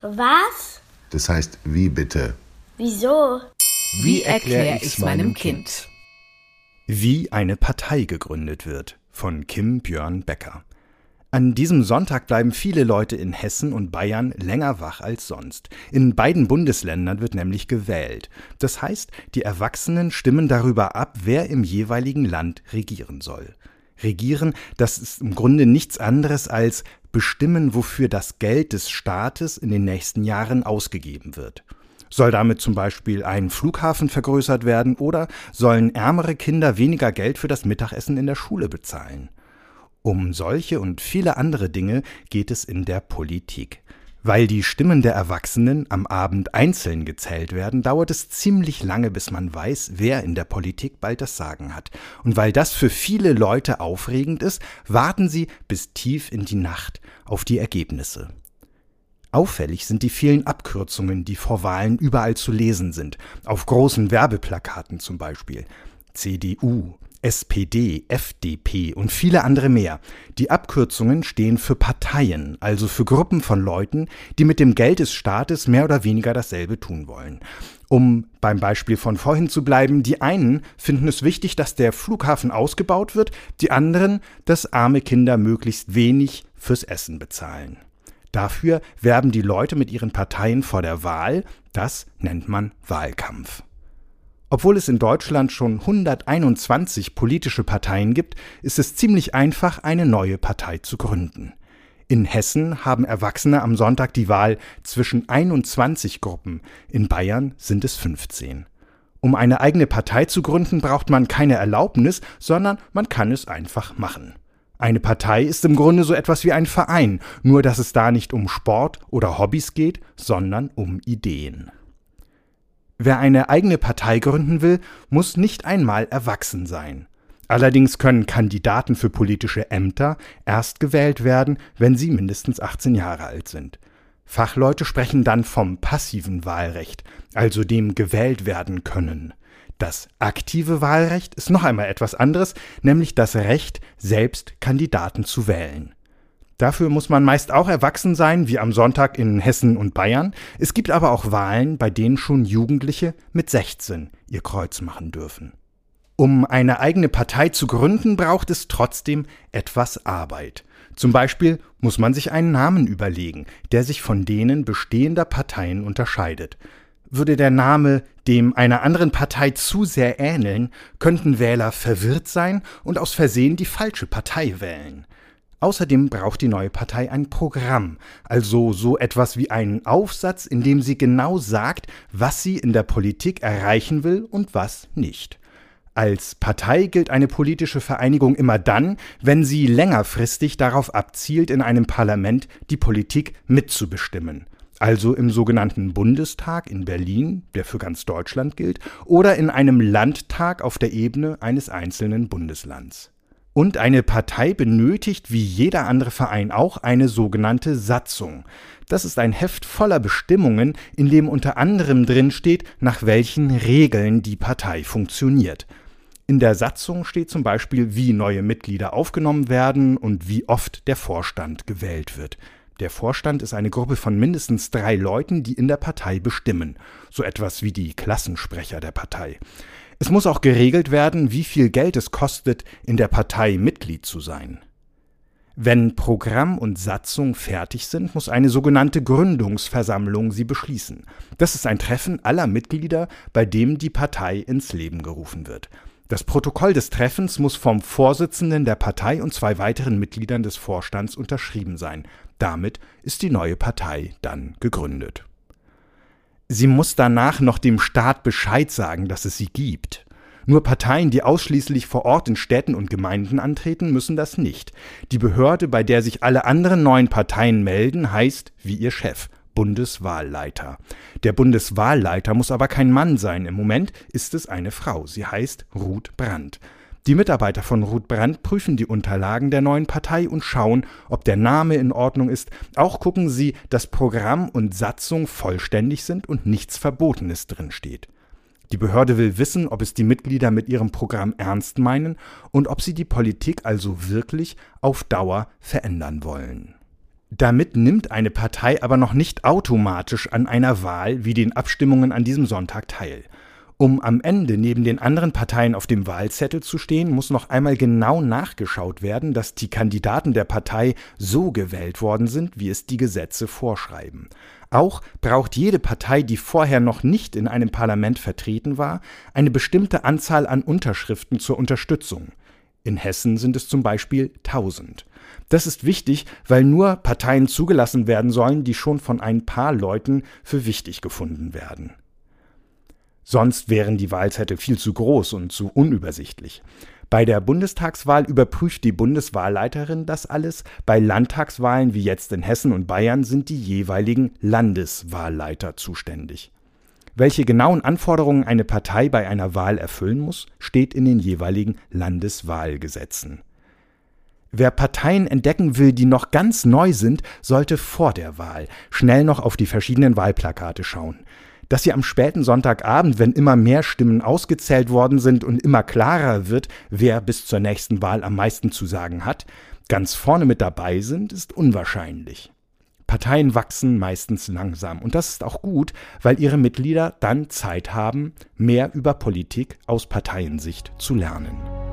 Was? Das heißt, wie bitte? Wieso? Wie erkläre ich meinem Kind? Wie eine Partei gegründet wird von Kim Björn Becker. An diesem Sonntag bleiben viele Leute in Hessen und Bayern länger wach als sonst. In beiden Bundesländern wird nämlich gewählt. Das heißt, die Erwachsenen stimmen darüber ab, wer im jeweiligen Land regieren soll. Regieren, das ist im Grunde nichts anderes als bestimmen, wofür das Geld des Staates in den nächsten Jahren ausgegeben wird. Soll damit zum Beispiel ein Flughafen vergrößert werden oder sollen ärmere Kinder weniger Geld für das Mittagessen in der Schule bezahlen? Um solche und viele andere Dinge geht es in der Politik. Weil die Stimmen der Erwachsenen am Abend einzeln gezählt werden, dauert es ziemlich lange, bis man weiß, wer in der Politik bald das Sagen hat. Und weil das für viele Leute aufregend ist, warten sie bis tief in die Nacht auf die Ergebnisse. Auffällig sind die vielen Abkürzungen, die vor Wahlen überall zu lesen sind, auf großen Werbeplakaten zum Beispiel. CDU, SPD, FDP und viele andere mehr. Die Abkürzungen stehen für Parteien, also für Gruppen von Leuten, die mit dem Geld des Staates mehr oder weniger dasselbe tun wollen. Um beim Beispiel von vorhin zu bleiben, die einen finden es wichtig, dass der Flughafen ausgebaut wird, die anderen, dass arme Kinder möglichst wenig fürs Essen bezahlen. Dafür werben die Leute mit ihren Parteien vor der Wahl, das nennt man Wahlkampf. Obwohl es in Deutschland schon 121 politische Parteien gibt, ist es ziemlich einfach, eine neue Partei zu gründen. In Hessen haben Erwachsene am Sonntag die Wahl zwischen 21 Gruppen, in Bayern sind es 15. Um eine eigene Partei zu gründen, braucht man keine Erlaubnis, sondern man kann es einfach machen. Eine Partei ist im Grunde so etwas wie ein Verein, nur dass es da nicht um Sport oder Hobbys geht, sondern um Ideen. Wer eine eigene Partei gründen will, muss nicht einmal erwachsen sein. Allerdings können Kandidaten für politische Ämter erst gewählt werden, wenn sie mindestens 18 Jahre alt sind. Fachleute sprechen dann vom passiven Wahlrecht, also dem gewählt werden können. Das aktive Wahlrecht ist noch einmal etwas anderes, nämlich das Recht, selbst Kandidaten zu wählen. Dafür muss man meist auch erwachsen sein, wie am Sonntag in Hessen und Bayern. Es gibt aber auch Wahlen, bei denen schon Jugendliche mit 16 ihr Kreuz machen dürfen. Um eine eigene Partei zu gründen, braucht es trotzdem etwas Arbeit. Zum Beispiel muss man sich einen Namen überlegen, der sich von denen bestehender Parteien unterscheidet. Würde der Name dem einer anderen Partei zu sehr ähneln, könnten Wähler verwirrt sein und aus Versehen die falsche Partei wählen. Außerdem braucht die neue Partei ein Programm, also so etwas wie einen Aufsatz, in dem sie genau sagt, was sie in der Politik erreichen will und was nicht. Als Partei gilt eine politische Vereinigung immer dann, wenn sie längerfristig darauf abzielt, in einem Parlament die Politik mitzubestimmen. Also im sogenannten Bundestag in Berlin, der für ganz Deutschland gilt, oder in einem Landtag auf der Ebene eines einzelnen Bundeslands. Und eine Partei benötigt, wie jeder andere Verein auch, eine sogenannte Satzung. Das ist ein Heft voller Bestimmungen, in dem unter anderem drin steht, nach welchen Regeln die Partei funktioniert. In der Satzung steht zum Beispiel, wie neue Mitglieder aufgenommen werden und wie oft der Vorstand gewählt wird. Der Vorstand ist eine Gruppe von mindestens drei Leuten, die in der Partei bestimmen, so etwas wie die Klassensprecher der Partei. Es muss auch geregelt werden, wie viel Geld es kostet, in der Partei Mitglied zu sein. Wenn Programm und Satzung fertig sind, muss eine sogenannte Gründungsversammlung sie beschließen. Das ist ein Treffen aller Mitglieder, bei dem die Partei ins Leben gerufen wird. Das Protokoll des Treffens muss vom Vorsitzenden der Partei und zwei weiteren Mitgliedern des Vorstands unterschrieben sein. Damit ist die neue Partei dann gegründet. Sie muss danach noch dem Staat Bescheid sagen, dass es sie gibt. Nur Parteien, die ausschließlich vor Ort in Städten und Gemeinden antreten, müssen das nicht. Die Behörde, bei der sich alle anderen neuen Parteien melden, heißt wie ihr Chef Bundeswahlleiter. Der Bundeswahlleiter muss aber kein Mann sein. Im Moment ist es eine Frau. Sie heißt Ruth Brandt. Die Mitarbeiter von Ruth Brandt prüfen die Unterlagen der neuen Partei und schauen, ob der Name in Ordnung ist. Auch gucken sie, dass Programm und Satzung vollständig sind und nichts Verbotenes drinsteht. Die Behörde will wissen, ob es die Mitglieder mit ihrem Programm ernst meinen und ob sie die Politik also wirklich auf Dauer verändern wollen. Damit nimmt eine Partei aber noch nicht automatisch an einer Wahl wie den Abstimmungen an diesem Sonntag teil. Um am Ende neben den anderen Parteien auf dem Wahlzettel zu stehen, muss noch einmal genau nachgeschaut werden, dass die Kandidaten der Partei so gewählt worden sind, wie es die Gesetze vorschreiben. Auch braucht jede Partei, die vorher noch nicht in einem Parlament vertreten war, eine bestimmte Anzahl an Unterschriften zur Unterstützung. In Hessen sind es zum Beispiel 1000. Das ist wichtig, weil nur Parteien zugelassen werden sollen, die schon von ein paar Leuten für wichtig gefunden werden. Sonst wären die Wahlzettel viel zu groß und zu unübersichtlich. Bei der Bundestagswahl überprüft die Bundeswahlleiterin das alles. Bei Landtagswahlen wie jetzt in Hessen und Bayern sind die jeweiligen Landeswahlleiter zuständig. Welche genauen Anforderungen eine Partei bei einer Wahl erfüllen muss, steht in den jeweiligen Landeswahlgesetzen. Wer Parteien entdecken will, die noch ganz neu sind, sollte vor der Wahl schnell noch auf die verschiedenen Wahlplakate schauen dass sie am späten Sonntagabend, wenn immer mehr Stimmen ausgezählt worden sind und immer klarer wird, wer bis zur nächsten Wahl am meisten zu sagen hat, ganz vorne mit dabei sind, ist unwahrscheinlich. Parteien wachsen meistens langsam und das ist auch gut, weil ihre Mitglieder dann Zeit haben, mehr über Politik aus Parteiensicht zu lernen.